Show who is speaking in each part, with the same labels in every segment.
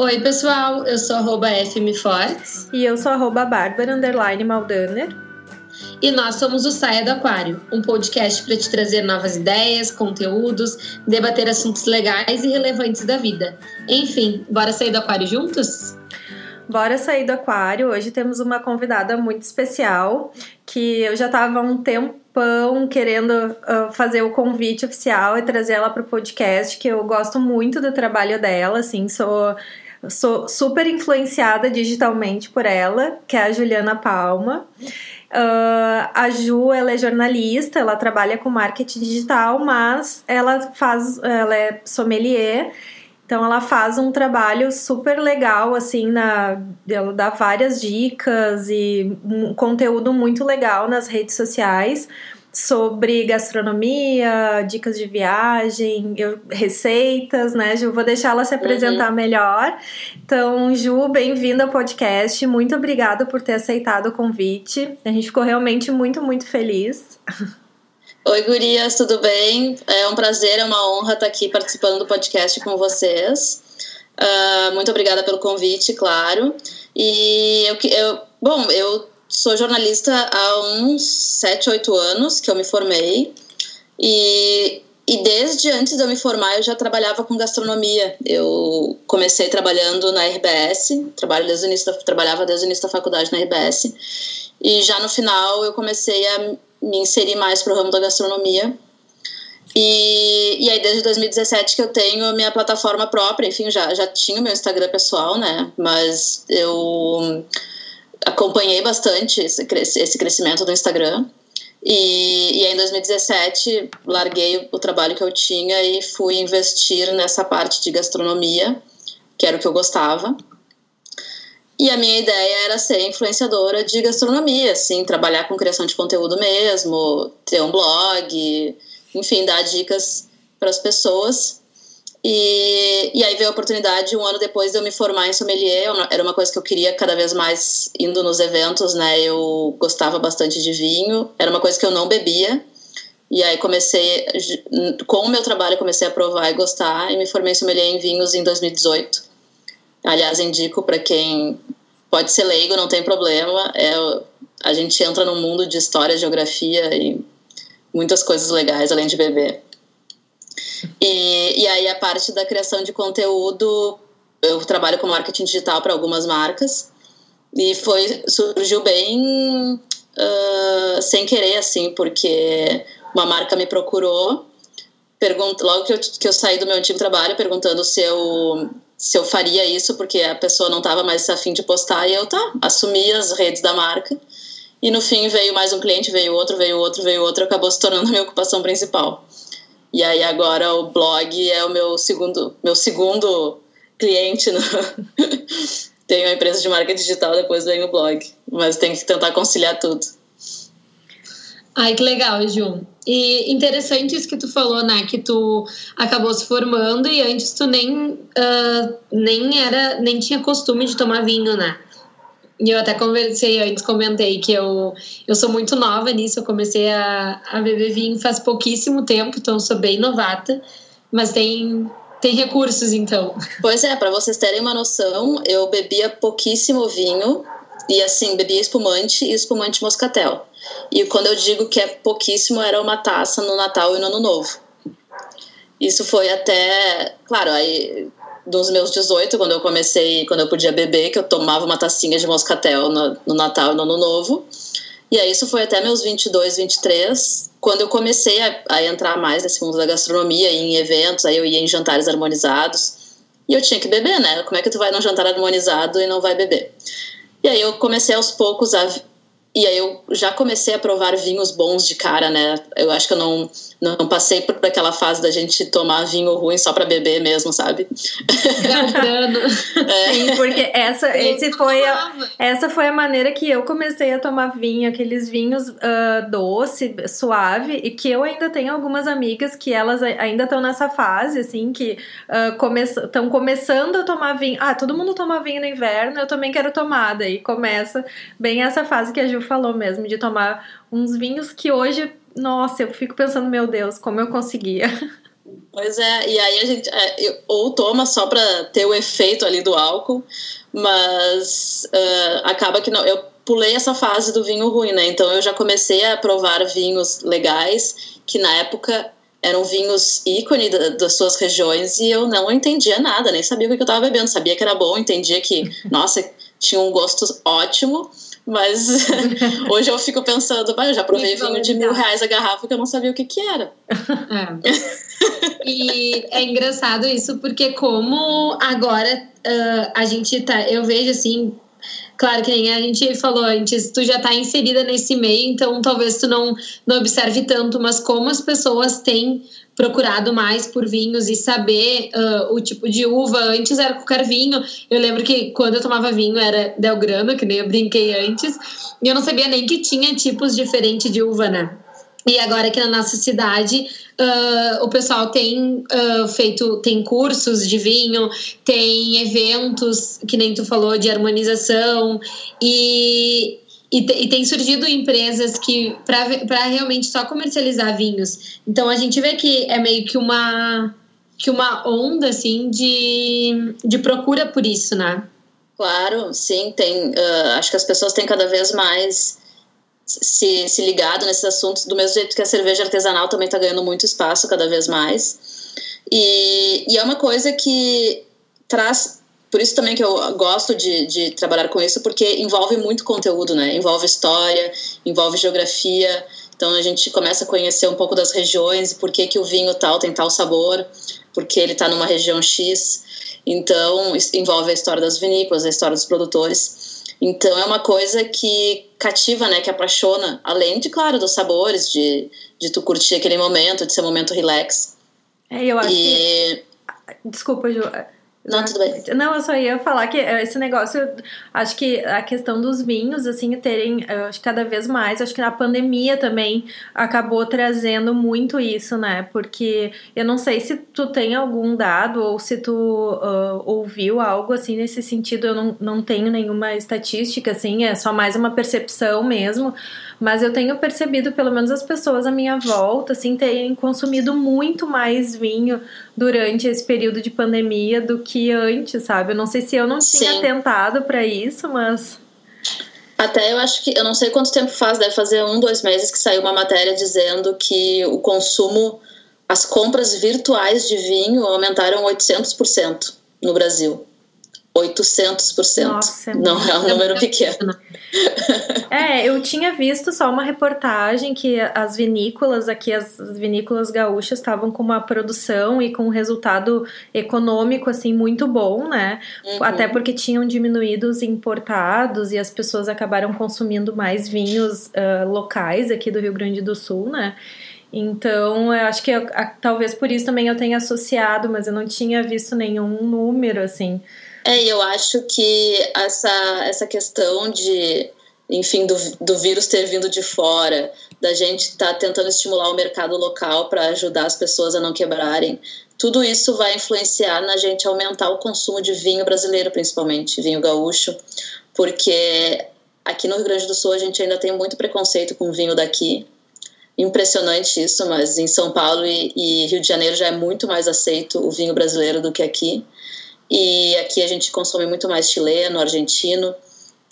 Speaker 1: Oi, pessoal, eu sou arroba FMFortes.
Speaker 2: E eu sou arroba Bárbara underline Maldaner.
Speaker 1: E nós somos o Saia do Aquário, um podcast para te trazer novas ideias, conteúdos, debater assuntos legais e relevantes da vida. Enfim, bora sair do aquário juntos?
Speaker 2: Bora sair do aquário. Hoje temos uma convidada muito especial que eu já estava há um tempão querendo uh, fazer o convite oficial e trazer ela para o podcast, que eu gosto muito do trabalho dela, assim, sou sou super influenciada digitalmente por ela, que é a Juliana Palma. Uh, a Ju, ela é jornalista, ela trabalha com marketing digital, mas ela faz, ela é sommelier, então ela faz um trabalho super legal, assim, na, ela dá várias dicas e um conteúdo muito legal nas redes sociais sobre gastronomia, dicas de viagem, eu, receitas, né, Ju? Vou deixar ela se apresentar uhum. melhor. Então, Ju, bem-vinda ao podcast. Muito obrigada por ter aceitado o convite. A gente ficou realmente muito, muito feliz.
Speaker 3: Oi, gurias, tudo bem? É um prazer, é uma honra estar aqui participando do podcast com vocês. Uh, muito obrigada pelo convite, claro. E eu, eu bom, eu sou jornalista há uns 7, 8 anos que eu me formei. E, e desde antes de eu me formar, eu já trabalhava com gastronomia. Eu comecei trabalhando na RBS, trabalho desde o início da, trabalhava desde o início da faculdade na RBS. E já no final eu comecei a me inserir mais para o ramo da gastronomia. E, e aí, desde 2017 que eu tenho minha plataforma própria, enfim, já, já tinha o meu Instagram pessoal, né? Mas eu acompanhei bastante esse, esse crescimento do Instagram. E, e em 2017, larguei o trabalho que eu tinha e fui investir nessa parte de gastronomia, que era o que eu gostava. E a minha ideia era ser influenciadora de gastronomia, assim, trabalhar com criação de conteúdo mesmo, ter um blog, enfim, dar dicas para as pessoas. E, e aí veio a oportunidade, um ano depois de eu me formar em sommelier, era uma coisa que eu queria cada vez mais indo nos eventos, né? Eu gostava bastante de vinho, era uma coisa que eu não bebia. E aí comecei, com o meu trabalho, comecei a provar e gostar, e me formei em sommelier em vinhos em 2018. Aliás, indico para quem pode ser leigo, não tem problema. É, a gente entra num mundo de história, geografia e muitas coisas legais além de beber. E, e aí a parte da criação de conteúdo, eu trabalho com marketing digital para algumas marcas e foi surgiu bem uh, sem querer assim, porque uma marca me procurou, pergunta, logo que eu, que eu saí do meu antigo trabalho, perguntando se eu se eu faria isso, porque a pessoa não estava mais afim de postar, e eu tá, assumi as redes da marca. E no fim veio mais um cliente, veio outro, veio outro, veio outro, acabou se tornando a minha ocupação principal. E aí agora o blog é o meu segundo, meu segundo cliente. No... tenho a empresa de marca digital, depois vem o blog. Mas tem que tentar conciliar tudo.
Speaker 1: Ai, que legal, Ju. E interessante isso que tu falou, né? Que tu acabou se formando e antes tu nem, uh, nem era, nem tinha costume de tomar vinho, né? E eu até conversei antes, comentei que eu, eu sou muito nova nisso. Eu comecei a, a beber vinho faz pouquíssimo tempo, então sou bem novata. Mas tem, tem recursos, então.
Speaker 3: Pois é, para vocês terem uma noção, eu bebia pouquíssimo vinho. E assim, bebia espumante e espumante moscatel. E quando eu digo que é pouquíssimo, era uma taça no Natal e no Ano Novo. Isso foi até. Claro, aí dos meus 18, quando eu comecei, quando eu podia beber, que eu tomava uma tacinha de moscatel no, no Natal e no Ano Novo. E aí isso foi até meus 22, 23, quando eu comecei a, a, entrar mais nesse mundo da gastronomia, em eventos, aí eu ia em jantares harmonizados. E eu tinha que beber, né? Como é que tu vai num jantar harmonizado e não vai beber? E aí eu comecei aos poucos a e aí eu já comecei a provar vinhos bons de cara, né? Eu acho que eu não, não passei por aquela fase da gente tomar vinho ruim só para beber mesmo, sabe?
Speaker 2: é. Sim, porque essa, esse foi a, essa foi a maneira que eu comecei a tomar vinho, aqueles vinhos uh, doce, suave, e que eu ainda tenho algumas amigas que elas ainda estão nessa fase, assim, que estão uh, come começando a tomar vinho. Ah, todo mundo toma vinho no inverno, eu também quero tomar. Daí começa bem essa fase que a Ju falou mesmo, de tomar uns vinhos que hoje, nossa, eu fico pensando, meu Deus, como eu conseguia.
Speaker 3: Pois é, e aí a gente é, ou toma só para ter o efeito ali do álcool, mas uh, acaba que não. Eu pulei essa fase do vinho ruim, né? Então eu já comecei a provar vinhos legais que na época eram vinhos ícone das suas regiões e eu não entendia nada, nem sabia o que eu estava bebendo. Sabia que era bom, entendia que, nossa, tinha um gosto ótimo, mas hoje eu fico pensando, eu já provei vinho de mil reais a garrafa que eu não sabia o que que era.
Speaker 1: É. e é engraçado isso, porque como agora uh, a gente tá, eu vejo assim, Claro que nem a gente falou antes, tu já está inserida nesse meio, então talvez tu não, não observe tanto, mas como as pessoas têm procurado mais por vinhos e saber uh, o tipo de uva. Antes era qualquer vinho. Eu lembro que quando eu tomava vinho era Delgrano, que nem eu brinquei antes, e eu não sabia nem que tinha tipos diferentes de uva, né? E agora aqui na nossa cidade, uh, o pessoal tem uh, feito, tem cursos de vinho, tem eventos, que nem tu falou, de harmonização, e, e, e tem surgido empresas que para realmente só comercializar vinhos. Então a gente vê que é meio que uma que uma onda assim de, de procura por isso, né?
Speaker 3: Claro, sim, tem. Uh, acho que as pessoas têm cada vez mais se, se ligado nesses assuntos, do mesmo jeito que a cerveja artesanal também está ganhando muito espaço cada vez mais. E, e é uma coisa que traz. Por isso também que eu gosto de, de trabalhar com isso, porque envolve muito conteúdo, né? Envolve história, envolve geografia. Então a gente começa a conhecer um pouco das regiões, por que, que o vinho tal tem tal sabor, porque ele está numa região X. Então envolve a história das vinícolas, a história dos produtores. Então é uma coisa que cativa, né, que apaixona, além de, claro, dos sabores, de, de tu curtir aquele momento, de ser um momento relax.
Speaker 2: É, eu acho e... que... Desculpa, Ju.
Speaker 3: Não, tudo bem.
Speaker 2: Não, eu só ia falar que eh, esse negócio, acho que a questão dos vinhos, assim, terem, acho cada vez mais, acho que na pandemia também acabou trazendo muito isso, né? Porque eu não sei se tu tem algum dado ou se tu uh, ouviu algo assim nesse sentido, eu não, não tenho nenhuma estatística, assim, é só mais uma percepção mesmo mas eu tenho percebido, pelo menos as pessoas à minha volta, assim, terem consumido muito mais vinho durante esse período de pandemia do que antes, sabe? Eu não sei se eu não tinha Sim. tentado para isso, mas.
Speaker 3: Até eu acho que, eu não sei quanto tempo faz, deve fazer um, dois meses que saiu uma matéria dizendo que o consumo, as compras virtuais de vinho aumentaram 800% no Brasil. 800%. Nossa, é não é um número pequeno.
Speaker 2: É, eu tinha visto só uma reportagem que as vinícolas aqui, as vinícolas gaúchas estavam com uma produção e com um resultado econômico assim muito bom, né? Uhum. Até porque tinham diminuído os importados e as pessoas acabaram consumindo mais vinhos uh, locais aqui do Rio Grande do Sul, né? Então, eu acho que eu, a, talvez por isso também eu tenha associado, mas eu não tinha visto nenhum número assim.
Speaker 3: É, eu acho que essa, essa questão de, enfim, do, do vírus ter vindo de fora, da gente estar tá tentando estimular o mercado local para ajudar as pessoas a não quebrarem, tudo isso vai influenciar na gente aumentar o consumo de vinho brasileiro, principalmente, vinho gaúcho, porque aqui no Rio Grande do Sul a gente ainda tem muito preconceito com vinho daqui. Impressionante isso, mas em São Paulo e, e Rio de Janeiro já é muito mais aceito o vinho brasileiro do que aqui. E aqui a gente consome muito mais chileno, argentino.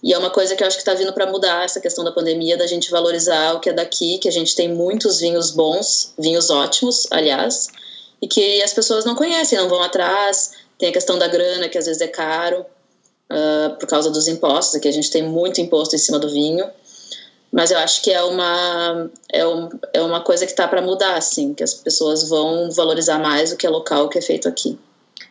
Speaker 3: E é uma coisa que eu acho que está vindo para mudar essa questão da pandemia, da gente valorizar o que é daqui, que a gente tem muitos vinhos bons, vinhos ótimos, aliás, e que as pessoas não conhecem, não vão atrás. Tem a questão da grana, que às vezes é caro, uh, por causa dos impostos, aqui a gente tem muito imposto em cima do vinho. Mas eu acho que é uma, é, um, é uma coisa que está para mudar, assim, que as pessoas vão valorizar mais o que é local, o que é feito aqui.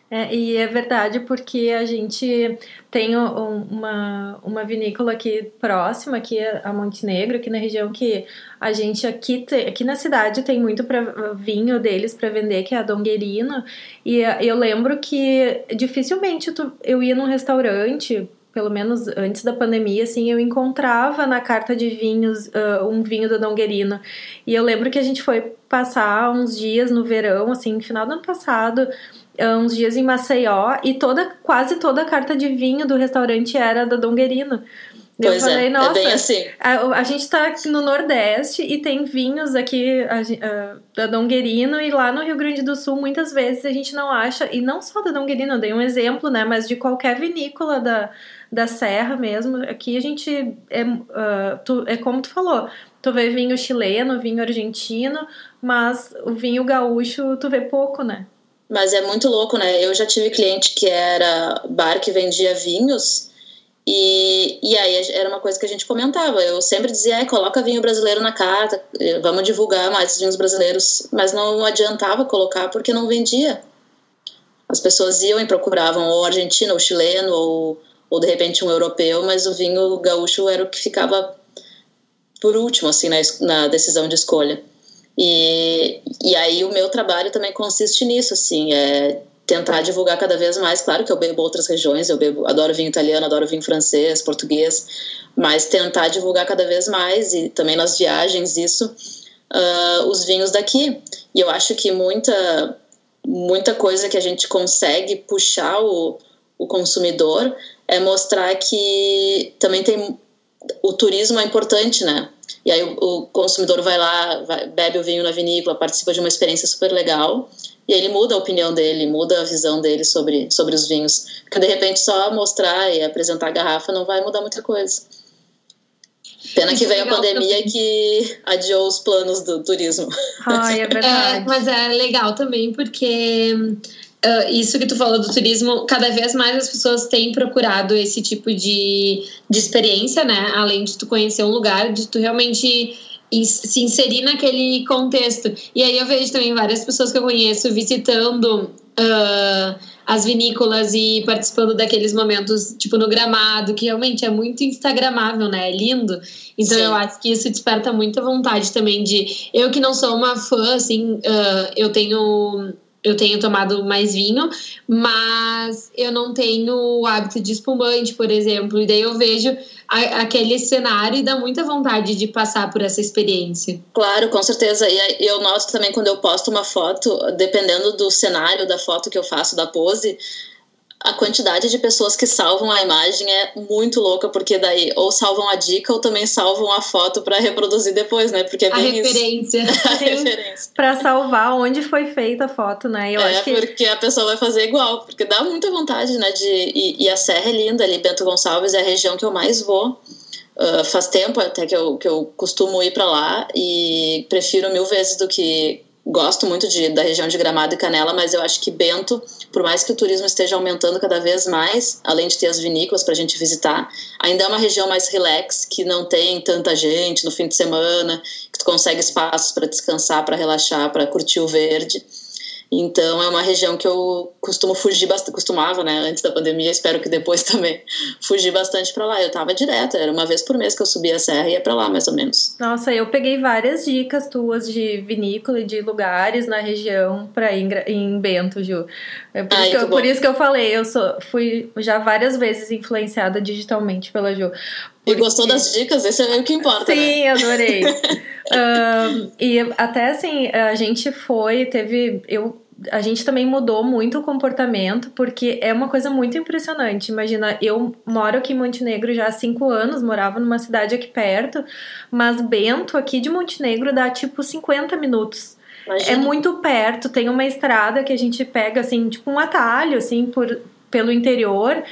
Speaker 2: É, e é verdade porque a gente tem uma, uma vinícola aqui próxima, aqui a Montenegro, aqui na região que a gente aqui, aqui na cidade tem muito pra, vinho deles para vender, que é a Donguerino. E eu lembro que dificilmente tu, eu ia num restaurante, pelo menos antes da pandemia, assim, eu encontrava na carta de vinhos uh, um vinho da Donguerino. E eu lembro que a gente foi passar uns dias no verão, assim, final do ano passado, uns dias em Maceió e toda quase toda a carta de vinho do restaurante era da Donguerino.
Speaker 3: Eu pois falei, é, nossa, é bem assim.
Speaker 2: a, a gente tá no Nordeste e tem vinhos aqui a, a, da Donguerino e lá no Rio Grande do Sul muitas vezes a gente não acha, e não só da Donguerino, eu dei um exemplo, né, mas de qualquer vinícola da, da Serra mesmo, aqui a gente, é, uh, tu, é como tu falou, tu vê vinho chileno, vinho argentino, mas o vinho gaúcho tu vê pouco, né?
Speaker 3: Mas é muito louco, né? Eu já tive cliente que era bar que vendia vinhos e, e aí era uma coisa que a gente comentava. Eu sempre dizia, coloca vinho brasileiro na carta, eh, vamos divulgar mais vinhos brasileiros. Mas não adiantava colocar porque não vendia. As pessoas iam e procuravam ou argentino, ou chileno, ou, ou de repente um europeu, mas o vinho gaúcho era o que ficava por último, assim, na, na decisão de escolha. E, e aí o meu trabalho também consiste nisso, assim, é tentar divulgar cada vez mais. Claro que eu bebo outras regiões, eu bebo, adoro vinho italiano, adoro vinho francês, português, mas tentar divulgar cada vez mais e também nas viagens isso, uh, os vinhos daqui. E eu acho que muita muita coisa que a gente consegue puxar o, o consumidor é mostrar que também tem o turismo é importante, né? E aí o, o consumidor vai lá, vai, bebe o vinho na vinícola, participa de uma experiência super legal e ele muda a opinião dele, muda a visão dele sobre, sobre os vinhos. Porque de repente só mostrar e apresentar a garrafa não vai mudar muita coisa. Pena que veio a pandemia também. que adiou os planos do turismo.
Speaker 2: Ai, é verdade.
Speaker 1: É, mas é legal também porque uh, isso que tu falou do turismo, cada vez mais as pessoas têm procurado esse tipo de, de experiência, né? Além de tu conhecer um lugar, de tu realmente se inserir naquele contexto. E aí eu vejo também várias pessoas que eu conheço visitando uh, as vinícolas e participando daqueles momentos, tipo no gramado, que realmente é muito instagramável, né? É lindo. Então Sim. eu acho que isso desperta muita vontade também de. Eu que não sou uma fã, assim, uh, eu tenho eu tenho tomado mais vinho, mas eu não tenho o hábito de espumante, por exemplo. E daí eu vejo a, aquele cenário e dá muita vontade de passar por essa experiência.
Speaker 3: Claro, com certeza. E eu noto também quando eu posto uma foto, dependendo do cenário da foto que eu faço, da pose, a quantidade de pessoas que salvam a imagem é muito louca, porque daí ou salvam a dica ou também salvam a foto para reproduzir depois, né? Porque é
Speaker 1: bem a referência.
Speaker 3: Isso. a referência.
Speaker 2: Para salvar onde foi feita a foto, né?
Speaker 3: Eu é, acho que... porque a pessoa vai fazer igual, porque dá muita vontade, né? De... E, e a Serra é linda ali, Bento Gonçalves é a região que eu mais vou. Uh, faz tempo até que eu, que eu costumo ir para lá e prefiro mil vezes do que gosto muito de, da região de Gramado e Canela, mas eu acho que Bento, por mais que o turismo esteja aumentando cada vez mais, além de ter as vinícolas para a gente visitar, ainda é uma região mais relax, que não tem tanta gente no fim de semana, que tu consegue espaços para descansar, para relaxar, para curtir o verde. Então é uma região que eu costumo fugir bastante, costumava, né, antes da pandemia, espero que depois também, fugir bastante para lá. Eu tava direto, era uma vez por mês que eu subia a serra e ia para lá, mais ou menos.
Speaker 2: Nossa, eu peguei várias dicas tuas de vinícola e de lugares na região para ir em Bento, Ju. É por, Ai, isso, que eu, por isso que eu falei, eu sou, fui já várias vezes influenciada digitalmente pela Ju.
Speaker 3: Porque... E gostou das dicas? Esse é o que importa.
Speaker 2: Sim, né? adorei. um, e até assim, a gente foi, teve. Eu, a gente também mudou muito o comportamento, porque é uma coisa muito impressionante. Imagina, eu moro aqui em Montenegro já há cinco anos, morava numa cidade aqui perto, mas Bento, aqui de Montenegro, dá tipo 50 minutos. Imagina. É muito perto, tem uma estrada que a gente pega assim, tipo um atalho, assim, por, pelo interior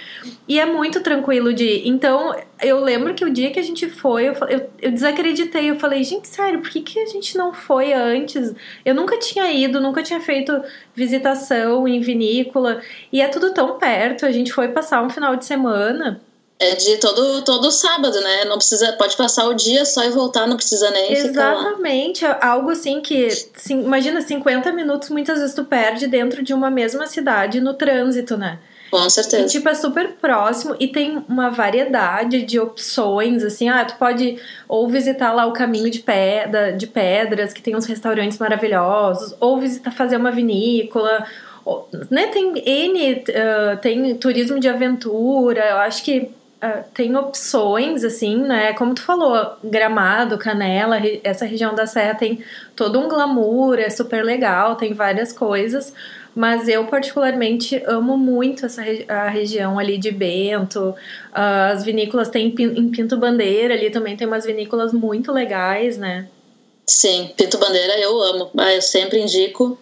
Speaker 2: e é muito tranquilo de ir. Então, eu lembro que o dia que a gente foi, eu, eu, eu, desacreditei. Eu falei, gente, sério, por que, que a gente não foi antes? Eu nunca tinha ido, nunca tinha feito visitação em vinícola e é tudo tão perto. A gente foi passar um final de semana.
Speaker 3: É de todo, todo sábado, né? Não precisa, pode passar o dia só e voltar, não precisa nem
Speaker 2: Exatamente,
Speaker 3: ficar
Speaker 2: lá. algo assim que, sim, imagina, 50 minutos muitas vezes tu perde dentro de uma mesma cidade no trânsito, né?
Speaker 3: Com certeza.
Speaker 2: E, tipo, é super próximo e tem uma variedade de opções, assim, ah, tu pode ou visitar lá o caminho de, pedra, de pedras, que tem uns restaurantes maravilhosos, ou visitar, fazer uma vinícola, ou, né, tem N, uh, tem turismo de aventura, eu acho que uh, tem opções, assim, né? Como tu falou, Gramado, Canela, essa região da Serra tem todo um glamour, é super legal, tem várias coisas. Mas eu, particularmente, amo muito essa a região ali de Bento. Uh, as vinícolas tem em Pinto Bandeira ali também tem umas vinícolas muito legais, né?
Speaker 3: Sim, Pinto Bandeira eu amo. Ah, eu sempre indico.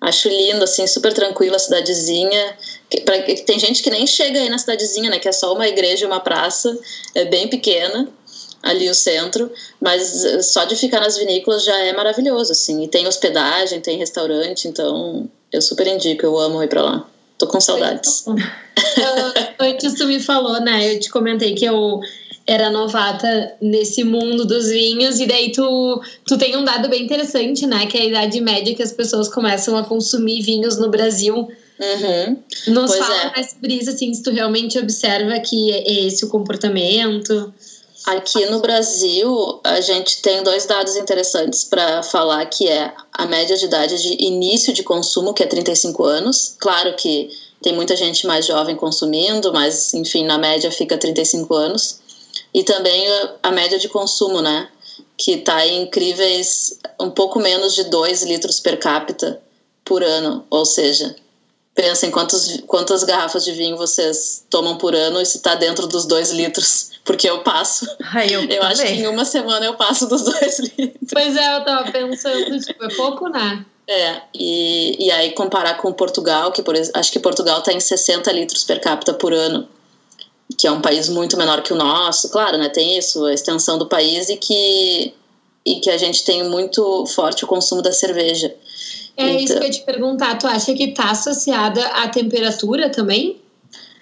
Speaker 3: Acho lindo, assim, super tranquila a cidadezinha. Pra, tem gente que nem chega aí na cidadezinha, né? Que é só uma igreja e uma praça. É bem pequena, ali o centro. Mas eh, só de ficar nas vinícolas já é maravilhoso, assim. E tem hospedagem, tem restaurante, então eu super indico. Eu amo ir pra lá. Tô com saudades. uh,
Speaker 1: antes tu me falou, né? Eu te comentei que eu era novata nesse mundo dos vinhos, e daí tu, tu tem um dado bem interessante, né? Que é a idade média que as pessoas começam a consumir vinhos no Brasil.
Speaker 3: Uhum.
Speaker 1: Nos pois fala é. mais sobre isso, assim, se tu realmente observa que é esse o comportamento.
Speaker 3: Aqui no Brasil, a gente tem dois dados interessantes para falar, que é a média de idade de início de consumo, que é 35 anos. Claro que tem muita gente mais jovem consumindo, mas enfim, na média fica 35 anos e também a média de consumo, né? Que está em incríveis um pouco menos de 2 litros per capita por ano. Ou seja, pensem quantos, quantas garrafas de vinho vocês tomam por ano e se está dentro dos 2 litros. Porque eu passo.
Speaker 2: Ai, eu,
Speaker 3: eu acho que em uma semana eu passo dos 2 litros.
Speaker 1: Pois é, eu tava pensando, tipo, é pouco, né?
Speaker 3: É, e, e aí comparar com Portugal, que por, acho que Portugal está em 60 litros per capita por ano que é um país muito menor que o nosso, claro, né, tem isso, a extensão do país e que, e que a gente tem muito forte o consumo da cerveja.
Speaker 1: É então, isso que eu ia te perguntar, tu acha que está associada à temperatura também?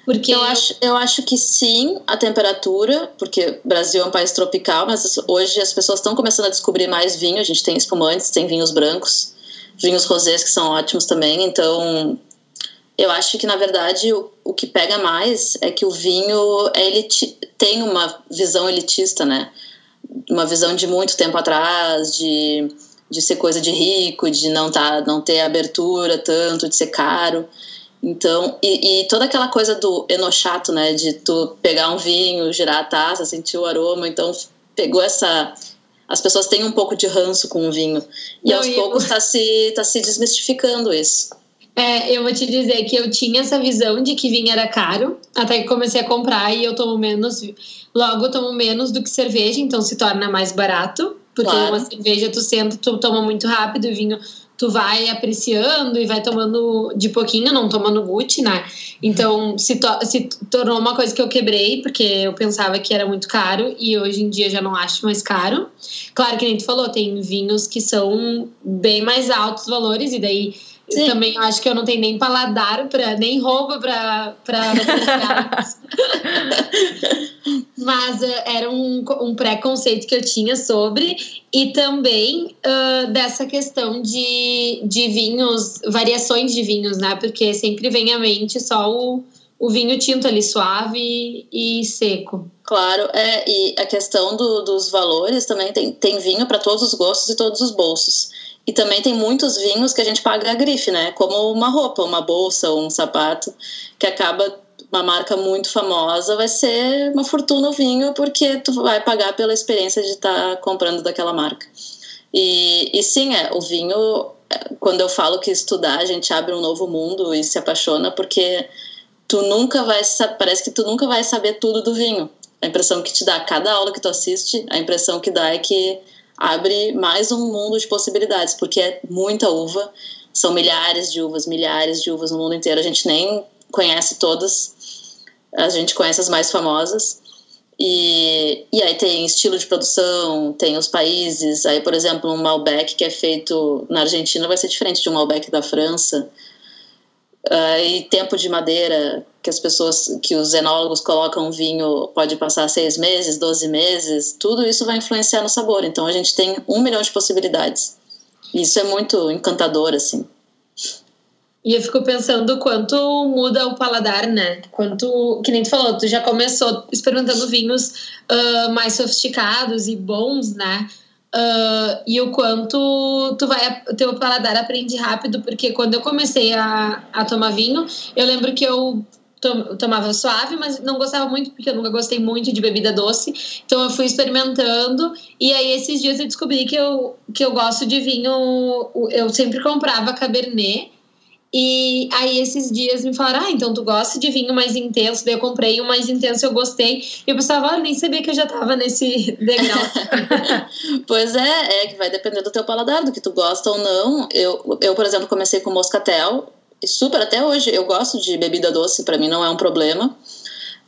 Speaker 3: Porque eu acho, eu acho que sim, a temperatura, porque Brasil é um país tropical, mas hoje as pessoas estão começando a descobrir mais vinho, a gente tem espumantes, tem vinhos brancos, vinhos rosés que são ótimos também, então eu acho que na verdade o, o que pega mais é que o vinho ele tem uma visão elitista, né? Uma visão de muito tempo atrás, de, de ser coisa de rico, de não tá, não ter abertura tanto, de ser caro. Então, e, e, toda aquela coisa do enochato, né? De tu pegar um vinho, girar a taça, sentir o aroma. Então, pegou essa. As pessoas têm um pouco de ranço com o vinho. E não, aos poucos está se, tá se desmistificando isso.
Speaker 1: É, eu vou te dizer que eu tinha essa visão de que vinho era caro, até que comecei a comprar e eu tomo menos, logo eu tomo menos do que cerveja, então se torna mais barato, porque claro. uma cerveja tu senta, tu toma muito rápido, o vinho tu vai apreciando e vai tomando de pouquinho, não tomando Gucci, né? Então se, to se tornou uma coisa que eu quebrei, porque eu pensava que era muito caro e hoje em dia já não acho mais caro. Claro que nem tu falou, tem vinhos que são bem mais altos valores e daí Sim. Também acho que eu não tenho nem paladar para nem roupa para Mas uh, era um, um preconceito que eu tinha sobre e também uh, dessa questão de, de vinhos, variações de vinhos, né? Porque sempre vem à mente só o, o vinho tinto ali suave e seco.
Speaker 3: Claro, é, e a questão do, dos valores também tem, tem vinho para todos os gostos e todos os bolsos. E também tem muitos vinhos que a gente paga a grife, né? Como uma roupa, uma bolsa ou um sapato, que acaba uma marca muito famosa, vai ser uma fortuna o vinho, porque tu vai pagar pela experiência de estar tá comprando daquela marca. E, e sim, é, o vinho, é, quando eu falo que estudar, a gente abre um novo mundo e se apaixona, porque tu nunca vai, parece que tu nunca vai saber tudo do vinho. A impressão que te dá, cada aula que tu assiste, a impressão que dá é que abre mais um mundo de possibilidades, porque é muita uva, são milhares de uvas, milhares de uvas no mundo inteiro. A gente nem conhece todas, a gente conhece as mais famosas. E, e aí tem estilo de produção, tem os países. Aí, por exemplo, um Malbec que é feito na Argentina vai ser diferente de um Malbec da França. Uh, e tempo de madeira, que as pessoas, que os enólogos colocam vinho, pode passar seis meses, doze meses, tudo isso vai influenciar no sabor. Então a gente tem um milhão de possibilidades. Isso é muito encantador, assim.
Speaker 1: E eu fico pensando quanto muda o paladar, né? Quanto, que nem tu falou, tu já começou experimentando vinhos uh, mais sofisticados e bons, né? Uh, e o quanto tu vai teu paladar aprende rápido porque quando eu comecei a, a tomar vinho eu lembro que eu tomava suave, mas não gostava muito porque eu nunca gostei muito de bebida doce. Então eu fui experimentando e aí esses dias eu descobri que eu, que eu gosto de vinho. Eu sempre comprava Cabernet. E aí esses dias me falaram: "Ah, então tu gosta de vinho mais intenso?". Daí eu comprei um mais intenso, eu gostei. E eu pensava: ah, nem sabia que eu já tava nesse degrau".
Speaker 3: pois é, é que vai depender do teu paladar, do que tu gosta ou não. Eu, eu por exemplo, comecei com moscatel super até hoje. Eu gosto de bebida doce, para mim não é um problema.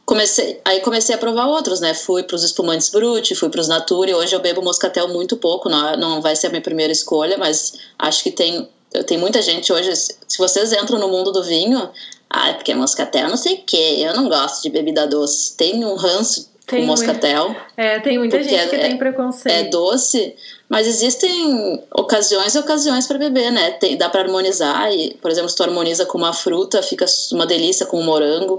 Speaker 3: Comecei, aí comecei a provar outros, né? Fui para os espumantes Brut, fui para os Nature. Hoje eu bebo moscatel muito pouco, não, não vai ser a minha primeira escolha, mas acho que tem tem muita gente hoje. Se vocês entram no mundo do vinho, ah, é porque moscatel não sei o que, eu não gosto de bebida doce. Tem um ranço tem com moscatel.
Speaker 2: É, tem muita gente
Speaker 3: é,
Speaker 2: que tem preconceito.
Speaker 3: É doce, mas existem ocasiões e ocasiões para beber, né? Tem, dá para harmonizar. E, por exemplo, se tu harmoniza com uma fruta, fica uma delícia com um morango.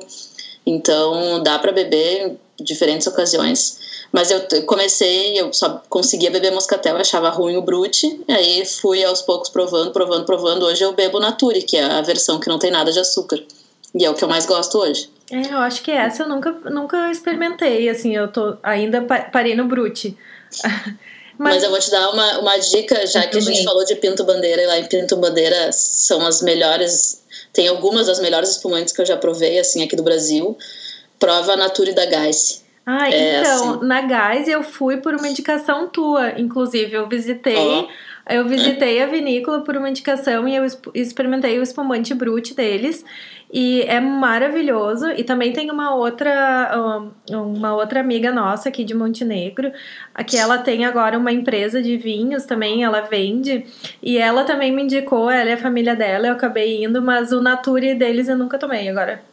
Speaker 3: Então, dá para beber em diferentes ocasiões. Mas eu comecei, eu só conseguia beber moscatel, achava ruim o brute. Aí fui aos poucos provando, provando, provando. Hoje eu bebo Nature, que é a versão que não tem nada de açúcar. E é o que eu mais gosto hoje.
Speaker 2: É, eu acho que essa eu nunca, nunca experimentei, assim, eu tô ainda parei no brute.
Speaker 3: Mas, Mas, eu vou te dar uma, uma dica, já que a gente falou de Pinto Bandeira, e lá em Pinto Bandeira são as melhores, tem algumas das melhores espumantes que eu já provei, assim, aqui do Brasil. Prova a Nature da Gás.
Speaker 2: Ah, é, então, assim. na Gás eu fui por uma indicação tua, inclusive, eu visitei... Oh. Eu visitei a vinícola por uma indicação e eu experimentei o espumante brute deles. E é maravilhoso. E também tem uma outra, uma outra amiga nossa aqui de Montenegro, que ela tem agora uma empresa de vinhos também, ela vende. E ela também me indicou, ela e a família dela, eu acabei indo, mas o Nature deles eu nunca tomei agora.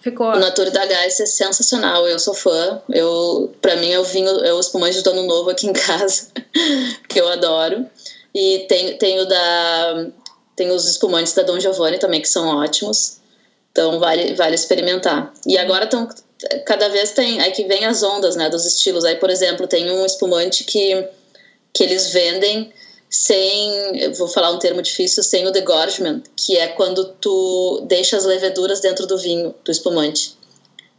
Speaker 2: Ficou...
Speaker 3: O Nature da Gás é sensacional, eu sou fã. Eu, pra mim o vinho, o espumante do ano novo aqui em casa, que eu adoro. E tem, tem o da. Tem os espumantes da Dom Giovanni também, que são ótimos. Então vale, vale experimentar. E agora estão cada vez tem aí que vem as ondas, né, dos estilos. Aí, por exemplo, tem um espumante que que eles vendem sem, vou falar um termo difícil, sem o degorgement, que é quando tu deixa as leveduras dentro do vinho, do espumante.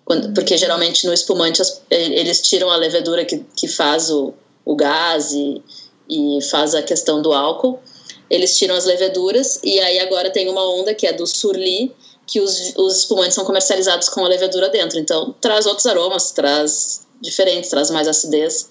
Speaker 3: Quando, porque geralmente no espumante eles tiram a levedura que, que faz o, o gás e, e faz a questão do álcool. Eles tiram as leveduras e aí agora tem uma onda que é do surli, que os, os espumantes são comercializados com a levedura dentro. Então, traz outros aromas, traz diferentes, traz mais acidez.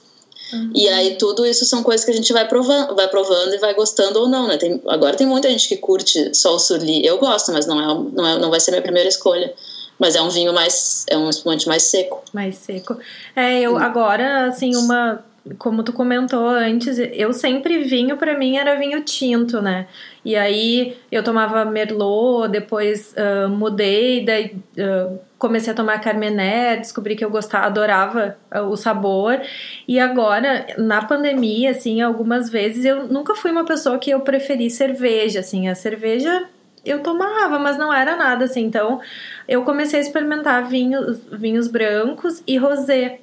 Speaker 3: Uhum. E aí tudo isso são coisas que a gente vai provando, vai provando e vai gostando ou não, né? Tem, agora tem muita gente que curte só o surli. Eu gosto, mas não é, não é, não vai ser minha primeira escolha. Mas é um vinho mais, é um espumante mais seco.
Speaker 2: Mais seco. É, eu agora assim uma como tu comentou antes, eu sempre vinho para mim era vinho tinto, né? E aí eu tomava Merlot, depois uh, mudei, daí uh, comecei a tomar Carmener, descobri que eu gostava, adorava uh, o sabor. E agora, na pandemia, assim, algumas vezes eu nunca fui uma pessoa que eu preferi cerveja, assim, a cerveja eu tomava, mas não era nada assim. Então, eu comecei a experimentar vinhos, vinhos brancos e rosé.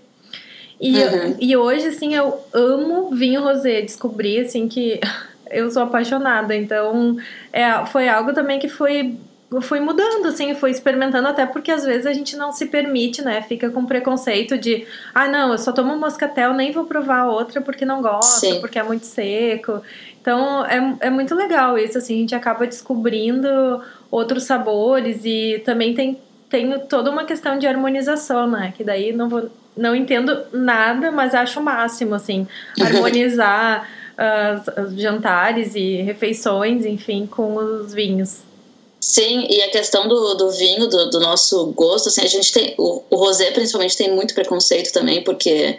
Speaker 2: E, uhum. e hoje, assim, eu amo vinho rosé. Descobri, assim, que eu sou apaixonada. Então, é, foi algo também que foi fui mudando, assim, fui experimentando, até porque às vezes a gente não se permite, né? Fica com preconceito de, ah, não, eu só tomo moscatel, nem vou provar outra porque não gosto, Sim. porque é muito seco. Então é, é muito legal isso, assim, a gente acaba descobrindo outros sabores e também tem, tem toda uma questão de harmonização, né? Que daí não vou não entendo nada, mas acho o máximo, assim, harmonizar uh, jantares e refeições, enfim, com os vinhos.
Speaker 3: Sim, e a questão do, do vinho, do, do nosso gosto, assim, a gente tem, o, o rosé principalmente tem muito preconceito também, porque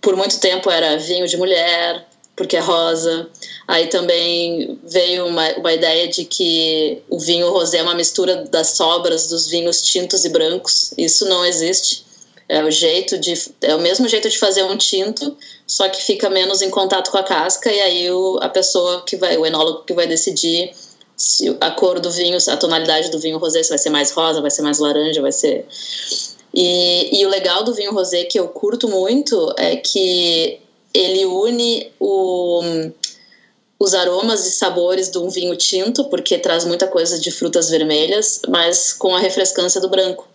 Speaker 3: por muito tempo era vinho de mulher, porque é rosa. Aí também veio uma, uma ideia de que o vinho rosé é uma mistura das sobras dos vinhos tintos e brancos. Isso não existe. É o jeito de é o mesmo jeito de fazer um tinto, só que fica menos em contato com a casca e aí o, a pessoa que vai, o enólogo que vai decidir se a cor do vinho, a tonalidade do vinho rosé se vai ser mais rosa, vai ser mais laranja, vai ser e, e o legal do vinho rosé que eu curto muito é que ele une o, os aromas e sabores de um vinho tinto, porque traz muita coisa de frutas vermelhas, mas com a refrescância do branco.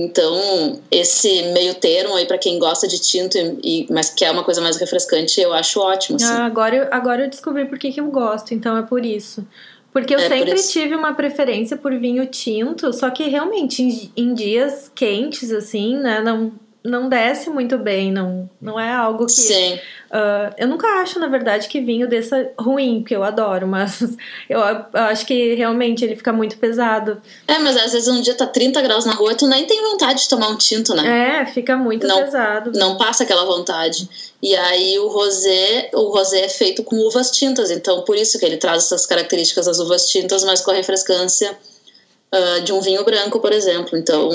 Speaker 3: Então, esse meio termo aí para quem gosta de tinto, e, mas quer uma coisa mais refrescante, eu acho ótimo. Assim.
Speaker 2: Ah, agora, eu, agora eu descobri por que, que eu gosto, então é por isso. Porque eu é sempre por tive uma preferência por vinho tinto, só que realmente em, em dias quentes, assim, né, não, não desce muito bem, não, não é algo que.
Speaker 3: Sim.
Speaker 2: Uh, eu nunca acho, na verdade, que vinho desça ruim, porque eu adoro, mas eu, eu, acho que realmente ele fica muito pesado.
Speaker 3: É, mas às vezes um dia tá 30 graus na rua, tu nem tem vontade de tomar um tinto,
Speaker 2: né? É, fica muito
Speaker 3: não,
Speaker 2: pesado.
Speaker 3: Não passa aquela vontade. E aí o rosé, o rosé é feito com uvas tintas, então por isso que ele traz essas características das uvas tintas, mas com a refrescância uh, de um vinho branco, por exemplo. Então,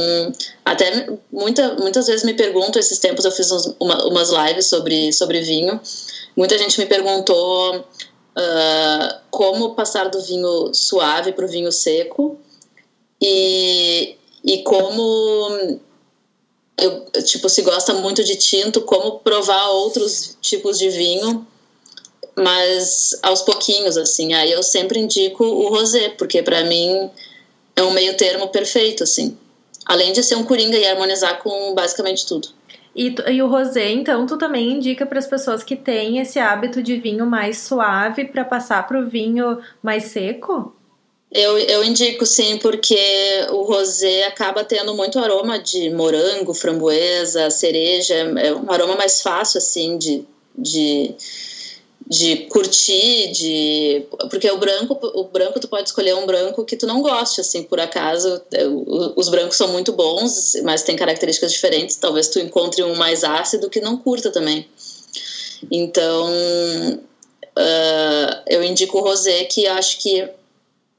Speaker 3: até muita, muitas vezes me perguntam, esses tempos eu fiz uns, uma, umas lives sobre, sobre vinho, muita gente me perguntou uh, como passar do vinho suave para o vinho seco e, e como eu, tipo, se gosta muito de tinto, como provar outros tipos de vinho, mas aos pouquinhos, assim. Aí eu sempre indico o rosé, porque para mim é um meio termo perfeito, assim. Além de ser um coringa e harmonizar com basicamente tudo.
Speaker 2: E, e o rosé, então, tu também indica para as pessoas que têm esse hábito de vinho mais suave para passar para o vinho mais seco?
Speaker 3: Eu, eu indico sim, porque o rosé acaba tendo muito aroma de morango, framboesa, cereja, é um aroma mais fácil assim de, de de curtir, de porque o branco, o branco tu pode escolher um branco que tu não goste, assim, por acaso. Os brancos são muito bons, mas tem características diferentes. Talvez tu encontre um mais ácido que não curta também. Então, uh, eu indico o rosé que acho que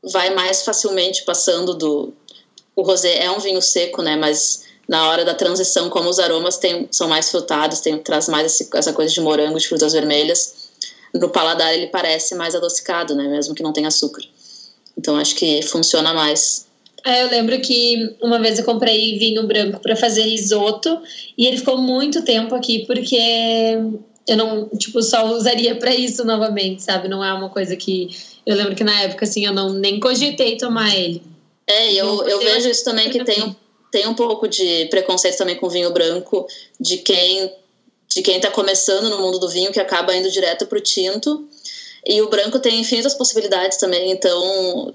Speaker 3: vai mais facilmente passando do o rosé é um vinho seco, né? Mas na hora da transição, como os aromas tem, são mais frutados, tem, traz mais esse, essa coisa de morango, de frutas vermelhas no paladar ele parece mais adocicado, né? Mesmo que não tenha açúcar. Então acho que funciona mais.
Speaker 1: É, eu lembro que uma vez eu comprei vinho branco para fazer risoto e ele ficou muito tempo aqui porque eu não, tipo, só usaria para isso novamente, sabe? Não é uma coisa que eu lembro que na época assim eu não nem cogitei tomar ele.
Speaker 3: É, eu, eu vejo isso também que tem, tem um pouco de preconceito também com vinho branco de quem de quem está começando no mundo do vinho, que acaba indo direto para o tinto. E o branco tem infinitas possibilidades também, então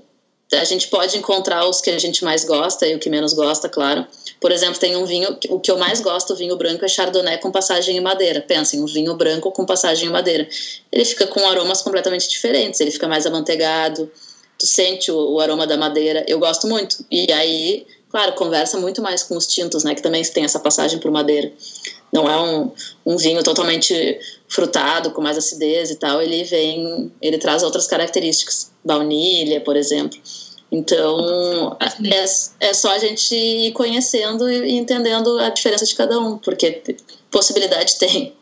Speaker 3: a gente pode encontrar os que a gente mais gosta e o que menos gosta, claro. Por exemplo, tem um vinho, o que eu mais gosto, o vinho branco, é Chardonnay com passagem em madeira. Pensem, um vinho branco com passagem em madeira. Ele fica com aromas completamente diferentes, ele fica mais amanteigado, tu sente o, o aroma da madeira. Eu gosto muito. E aí, claro, conversa muito mais com os tintos, né, que também tem essa passagem por madeira não é um, um vinho totalmente frutado, com mais acidez e tal, ele vem, ele traz outras características, baunilha, por exemplo. Então, é, é só a gente ir conhecendo e entendendo a diferença de cada um, porque possibilidade tem.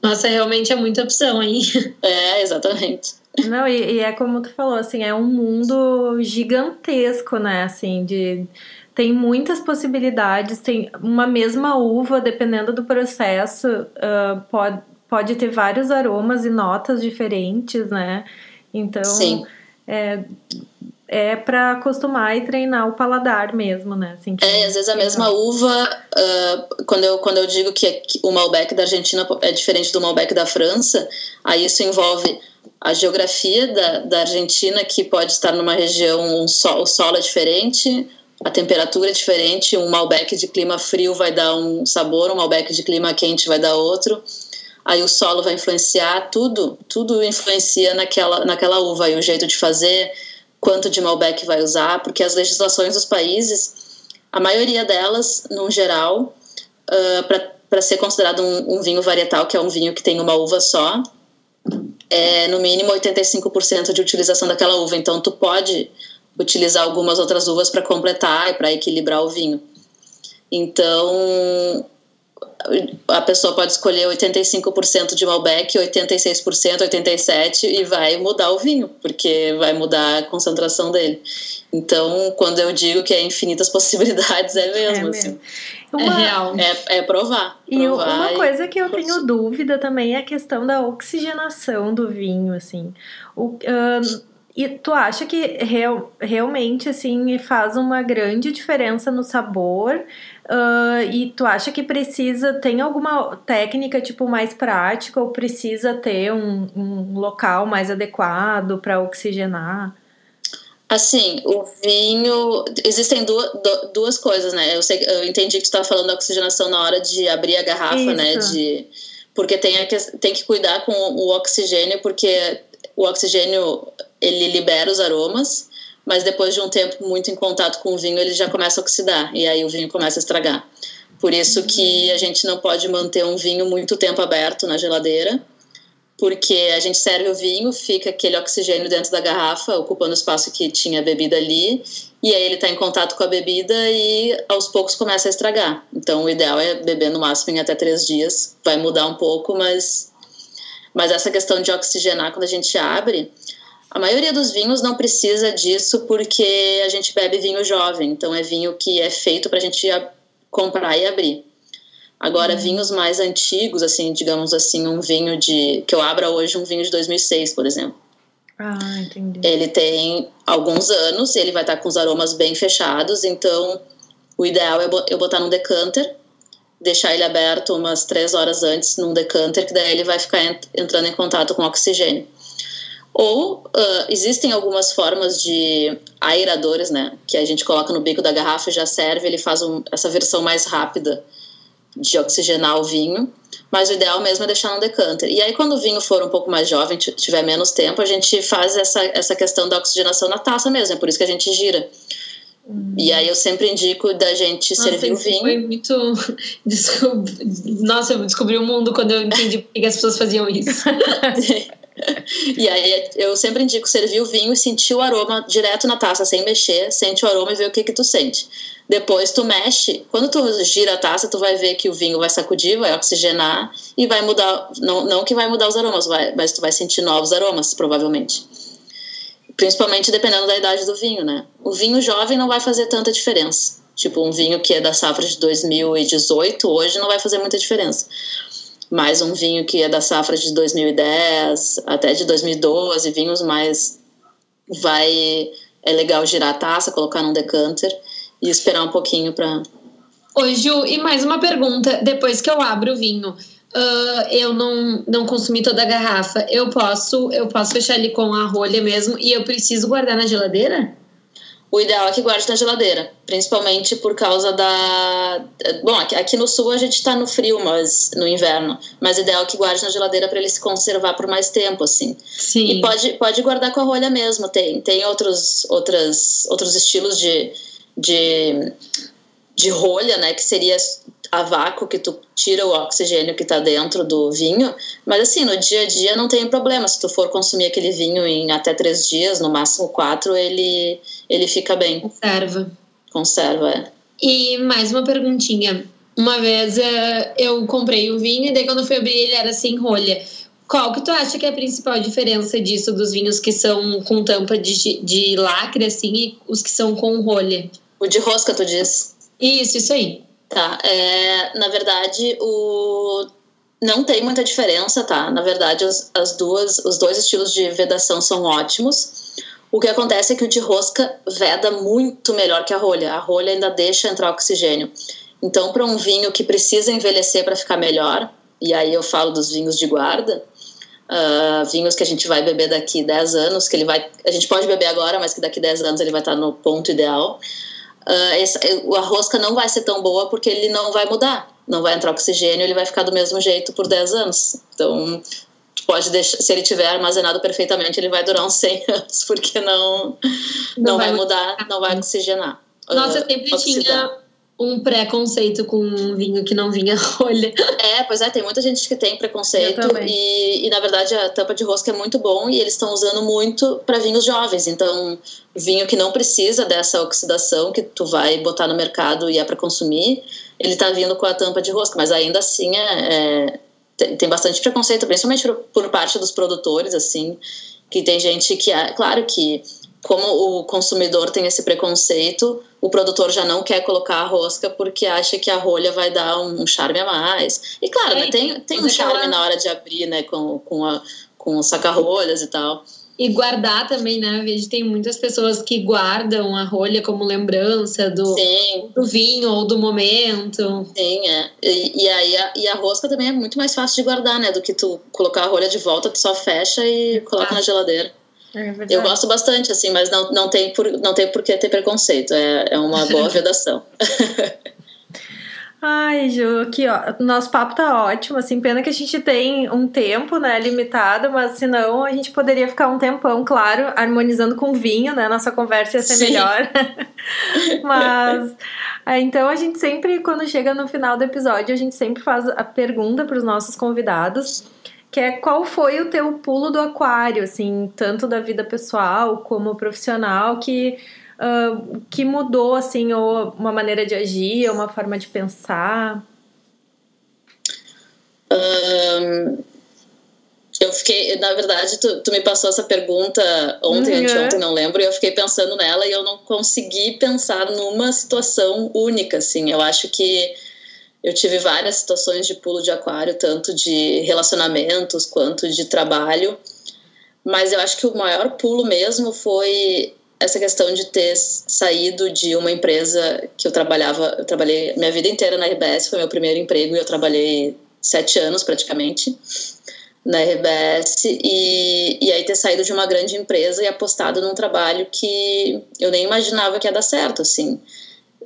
Speaker 1: Nossa, realmente é muita opção aí.
Speaker 3: É, exatamente.
Speaker 2: Não, e, e é como tu falou, assim, é um mundo gigantesco, né, assim, de tem muitas possibilidades, tem uma mesma uva, dependendo do processo, uh, pode, pode ter vários aromas e notas diferentes, né? Então,
Speaker 3: Sim.
Speaker 2: é, é para acostumar e treinar o paladar mesmo, né? Assim,
Speaker 3: que, é, às vezes a mesma uva, uh, quando, eu, quando eu digo que o Malbec da Argentina é diferente do Malbec da França, aí isso envolve a geografia da, da Argentina, que pode estar numa região, um sol, o solo é diferente, a temperatura é diferente, um Malbec de clima frio vai dar um sabor, um Malbec de clima quente vai dar outro. Aí o solo vai influenciar, tudo, tudo influencia naquela, naquela uva e o jeito de fazer, quanto de Malbec vai usar, porque as legislações dos países, a maioria delas, no geral, uh, para ser considerado um, um, vinho varietal, que é um vinho que tem uma uva só, é no mínimo 85% de utilização daquela uva. Então tu pode utilizar algumas outras uvas para completar e para equilibrar o vinho. Então, a pessoa pode escolher 85% de Malbec, 86%, 87% e vai mudar o vinho, porque vai mudar a concentração dele. Então, quando eu digo que é infinitas possibilidades, é mesmo. É, assim. mesmo. Uma... é real. É, é provar.
Speaker 2: E provar uma coisa que eu tenho dúvida também é a questão da oxigenação do vinho, assim. O, uh, E tu acha que real, realmente assim faz uma grande diferença no sabor? Uh, e tu acha que precisa, tem alguma técnica tipo mais prática ou precisa ter um, um local mais adequado para oxigenar?
Speaker 3: Assim, o vinho. Existem duas, duas coisas, né? Eu, sei, eu entendi que tu estava falando da oxigenação na hora de abrir a garrafa, né? Isso. né? De, porque tem, a, tem que cuidar com o oxigênio, porque o oxigênio ele libera os aromas, mas depois de um tempo muito em contato com o vinho, ele já começa a oxidar e aí o vinho começa a estragar. Por isso que a gente não pode manter um vinho muito tempo aberto na geladeira, porque a gente serve o vinho, fica aquele oxigênio dentro da garrafa, ocupando o espaço que tinha a bebida ali, e aí ele está em contato com a bebida e aos poucos começa a estragar. Então o ideal é beber no máximo em até três dias. Vai mudar um pouco, mas, mas essa questão de oxigenar quando a gente abre, a maioria dos vinhos não precisa disso porque a gente bebe vinho jovem, então é vinho que é feito para a gente comprar e abrir. Agora, uhum. vinhos mais antigos, assim, digamos assim, um vinho de. que eu abra hoje, um vinho de 2006, por exemplo.
Speaker 2: Ah, entendi.
Speaker 3: Ele tem alguns anos, ele vai estar com os aromas bem fechados, então o ideal é eu botar num decanter, deixar ele aberto umas três horas antes num decanter, que daí ele vai ficar entrando em contato com oxigênio. Ou uh, existem algumas formas de aeradores, né? Que a gente coloca no bico da garrafa e já serve, ele faz um, essa versão mais rápida de oxigenar o vinho. Mas o ideal mesmo é deixar no decanter. E aí, quando o vinho for um pouco mais jovem, tiver menos tempo, a gente faz essa, essa questão da oxigenação na taça mesmo. É por isso que a gente gira. Hum. E aí eu sempre indico da gente Nossa, servir o vinho.
Speaker 1: Foi muito. Nossa, eu descobri o mundo quando eu entendi por que as pessoas faziam isso.
Speaker 3: e aí eu sempre indico servir o vinho e sentir o aroma direto na taça, sem mexer, sente o aroma e vê o que que tu sente. Depois tu mexe, quando tu gira a taça, tu vai ver que o vinho vai sacudir, vai oxigenar e vai mudar, não, não que vai mudar os aromas, vai, mas tu vai sentir novos aromas, provavelmente. Principalmente dependendo da idade do vinho, né? O vinho jovem não vai fazer tanta diferença. Tipo, um vinho que é da safra de 2018, hoje não vai fazer muita diferença mais um vinho que é da safra de 2010 até de 2012, vinhos mais vai é legal girar a taça, colocar num decanter e esperar um pouquinho para
Speaker 1: Oi, Ju, e mais uma pergunta. Depois que eu abro o vinho, uh, eu não, não consumi toda a garrafa. Eu posso eu posso fechar ele com a rolha mesmo e eu preciso guardar na geladeira?
Speaker 3: O ideal é que guarde na geladeira, principalmente por causa da. Bom, aqui no sul a gente está no frio, mas no inverno, mas o ideal é que guarde na geladeira para ele se conservar por mais tempo, assim.
Speaker 1: Sim.
Speaker 3: E pode, pode guardar com a rolha mesmo, tem, tem outros, outras, outros estilos de, de, de rolha, né, que seria a vácuo que tu tira o oxigênio que está dentro do vinho, mas assim, no dia a dia não tem problema, se tu for consumir aquele vinho em até três dias, no máximo quatro, ele, ele fica bem.
Speaker 1: Conserva.
Speaker 3: Conserva, é.
Speaker 1: E mais uma perguntinha. Uma vez uh, eu comprei o vinho e daí quando eu fui abrir ele era sem rolha. Qual que tu acha que é a principal diferença disso dos vinhos que são com tampa de, de lacre assim e os que são com rolha?
Speaker 3: O de rosca, tu diz?
Speaker 1: Isso, isso aí.
Speaker 3: Tá, é, na verdade, o não tem muita diferença, tá? Na verdade, as, as duas, os dois estilos de vedação são ótimos. O que acontece é que o de rosca veda muito melhor que a rolha. A rolha ainda deixa entrar oxigênio. Então, para um vinho que precisa envelhecer para ficar melhor, e aí eu falo dos vinhos de guarda, uh, vinhos que a gente vai beber daqui 10 anos, que ele vai, a gente pode beber agora, mas que daqui 10 anos ele vai estar no ponto ideal uh, essa, a rosca não vai ser tão boa porque ele não vai mudar. Não vai entrar oxigênio, ele vai ficar do mesmo jeito por 10 anos. Então, pode deixar, se ele tiver armazenado perfeitamente, ele vai durar uns 100 anos, porque não, não, não vai, vai, mudar, não vai oxigenar.
Speaker 1: Nossa, eu sempre oxidar. tinha um preconceito com um vinho que não vinha rolha.
Speaker 3: É, pois é, tem muita gente que tem preconceito e, e na verdade a tampa de rosca é muito bom e eles estão usando muito para vinhos jovens. Então, vinho que não precisa dessa oxidação que tu vai botar no mercado e é para consumir, ele tá vindo com a tampa de rosca, mas ainda assim é, é tem, bastante preconceito, principalmente por, por parte dos produtores, assim, que tem gente que, é, claro que como o consumidor tem esse preconceito, o produtor já não quer colocar a rosca porque acha que a rolha vai dar um charme a mais. E claro, é, né, tem, tem um charme na hora de abrir, né, com, com, a, com saca-rolhas e tal.
Speaker 1: e guardar também, né? Vejo tem muitas pessoas que guardam a rolha como lembrança do, do vinho ou do momento.
Speaker 3: Sim, é. E, e aí a, e a rosca também é muito mais fácil de guardar, né? Do que tu colocar a rolha de volta, tu só fecha e coloca ah. na geladeira. É eu gosto bastante, assim, mas não, não, tem por, não tem por que ter preconceito. É, é uma boa vedação.
Speaker 2: Ai, Ju, aqui ó, nosso papo tá ótimo, assim, pena que a gente tem um tempo, né, limitado, mas senão a gente poderia ficar um tempão, claro, harmonizando com vinho, né, nossa conversa ia ser Sim. melhor. mas, é, então a gente sempre, quando chega no final do episódio, a gente sempre faz a pergunta para os nossos convidados, que é qual foi o teu pulo do aquário, assim, tanto da vida pessoal como profissional, que uh, que mudou, assim, ou uma maneira de agir, ou uma forma de pensar?
Speaker 3: Um, eu fiquei, na verdade, tu, tu, me passou essa pergunta ontem, uhum. anteontem, não lembro, e eu fiquei pensando nela e eu não consegui pensar numa situação única, assim. Eu acho que eu tive várias situações de pulo de aquário, tanto de relacionamentos quanto de trabalho, mas eu acho que o maior pulo mesmo foi essa questão de ter saído de uma empresa que eu trabalhava, eu trabalhei minha vida inteira na RBS, foi meu primeiro emprego e eu trabalhei sete anos praticamente na RBS e, e aí ter saído de uma grande empresa e apostado num trabalho que eu nem imaginava que ia dar certo, assim.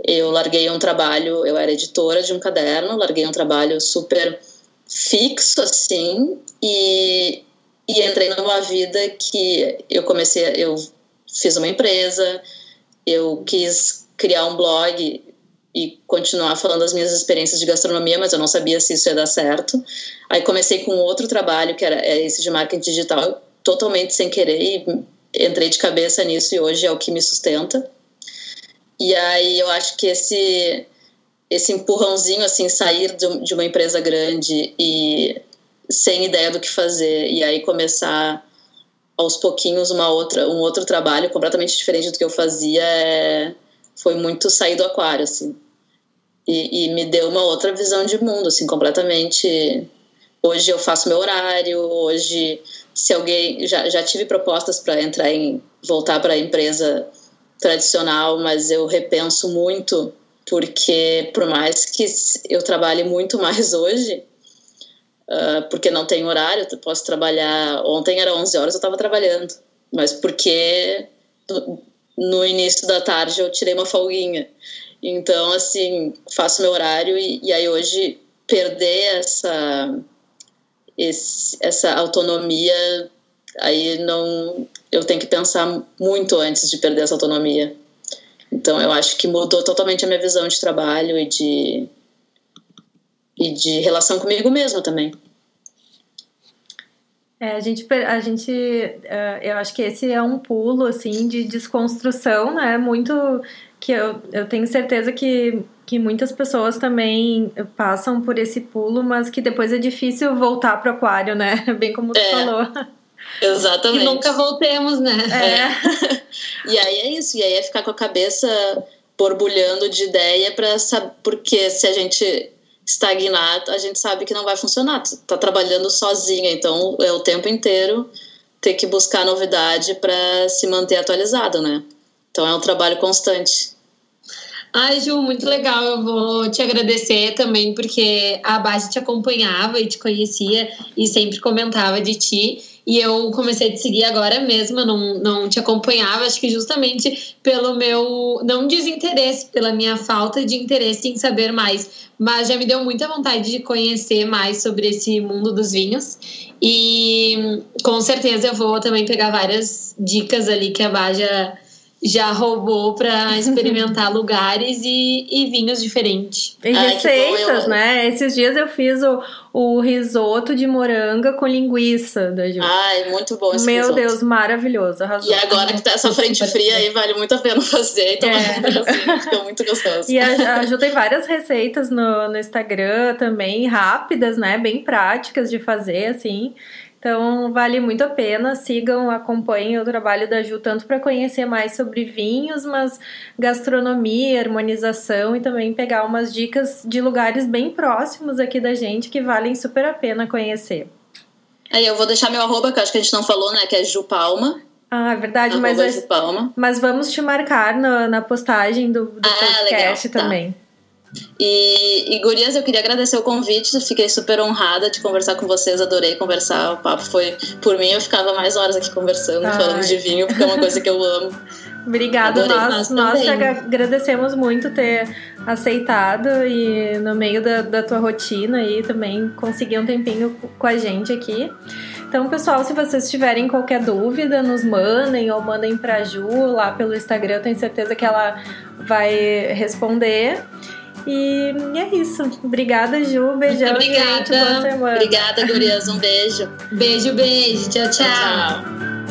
Speaker 3: Eu larguei um trabalho, eu era editora de um caderno, larguei um trabalho super fixo, assim, e, e entrei numa vida que eu comecei, eu fiz uma empresa, eu quis criar um blog e continuar falando as minhas experiências de gastronomia, mas eu não sabia se isso ia dar certo. Aí comecei com outro trabalho, que era é esse de marketing digital, totalmente sem querer, e entrei de cabeça nisso e hoje é o que me sustenta. E aí eu acho que esse esse empurrãozinho assim sair de uma empresa grande e sem ideia do que fazer e aí começar aos pouquinhos uma outra um outro trabalho completamente diferente do que eu fazia é, foi muito sair do aquário assim. E, e, me deu uma outra visão de mundo assim completamente. Hoje eu faço meu horário hoje se alguém já, já tive propostas para entrar em voltar para a empresa tradicional mas eu repenso muito porque por mais que eu trabalhe muito mais hoje uh, porque não tem horário, eu posso trabalhar. Ontem era 11 horas, eu estava trabalhando, mas porque no início da tarde eu tirei uma folguinha. Então, assim, faço meu horário e, e aí hoje perder essa, esse, essa autonomia, aí não. Eu tenho que pensar muito antes de perder essa autonomia. Então, eu acho que mudou totalmente a minha visão de trabalho e de, e de relação comigo mesma também.
Speaker 2: É, a gente, a gente, uh, eu acho que esse é um pulo assim de desconstrução, né? Muito que eu, eu tenho certeza que, que muitas pessoas também passam por esse pulo, mas que depois é difícil voltar para o aquário, né? Bem como tu é, falou.
Speaker 3: Exatamente.
Speaker 1: E nunca voltemos, né?
Speaker 3: É. é. e aí é isso, e aí é ficar com a cabeça borbulhando de ideia para saber porque se a gente estagnar, a gente sabe que não vai funcionar. Tu tá trabalhando sozinha, então é o tempo inteiro ter que buscar novidade para se manter atualizado, né? Então é um trabalho constante.
Speaker 1: Ai, Ju, muito legal. Eu vou te agradecer também, porque a base te acompanhava e te conhecia e sempre comentava de ti. E eu comecei a te seguir agora mesmo, eu não, não te acompanhava, acho que justamente pelo meu, não desinteresse, pela minha falta de interesse em saber mais. Mas já me deu muita vontade de conhecer mais sobre esse mundo dos vinhos. E com certeza eu vou também pegar várias dicas ali que a Baja já roubou para experimentar lugares e, e, vinhos diferentes.
Speaker 2: E Ai, receitas, bom, né? Esses dias eu fiz o, o risoto de moranga com linguiça da Ju.
Speaker 3: Ai, muito bom esse
Speaker 2: Meu
Speaker 3: risoto.
Speaker 2: Deus, maravilhoso. Arrasou.
Speaker 3: E agora que tá essa frente fria aí, vale muito a pena fazer. Então, é. ficou muito gostoso.
Speaker 2: E a, a Ju tem várias receitas no, no Instagram também, rápidas, né? Bem práticas de fazer, assim. Então, vale muito a pena. Sigam, acompanhem o trabalho da Ju, tanto para conhecer mais sobre vinhos, mas gastronomia, harmonização e também pegar umas dicas de lugares bem próximos aqui da gente que valem super a pena conhecer.
Speaker 3: Aí eu vou deixar meu arroba, que acho que a gente não falou, né? Que é Ju Palma.
Speaker 2: Ah, é verdade, mas,
Speaker 3: Ju Palma.
Speaker 2: mas vamos te marcar na, na postagem do, do
Speaker 3: Ah,
Speaker 2: podcast
Speaker 3: legal, tá. E, e, Gurias, eu queria agradecer o convite, fiquei super honrada de conversar com vocês, adorei conversar, o papo foi, por mim, eu ficava mais horas aqui conversando,
Speaker 2: Ai.
Speaker 3: falando de vinho, porque é uma coisa que eu amo.
Speaker 2: Obrigada,
Speaker 3: Adorei,
Speaker 2: nós,
Speaker 1: nós
Speaker 2: agradecemos muito ter aceitado e no meio da, da tua rotina aí também conseguir um tempinho com a gente aqui. Então, pessoal, se vocês tiverem qualquer dúvida, nos mandem ou mandem pra Ju lá pelo Instagram, eu tenho certeza que ela vai responder. E é isso. Obrigada, Ju. Beijão,
Speaker 1: Muito
Speaker 2: gente. Boa
Speaker 1: obrigada.
Speaker 2: semana.
Speaker 3: Obrigada, Gurias, um beijo.
Speaker 1: Beijo, beijo. Tchau, tchau.
Speaker 3: Tchau.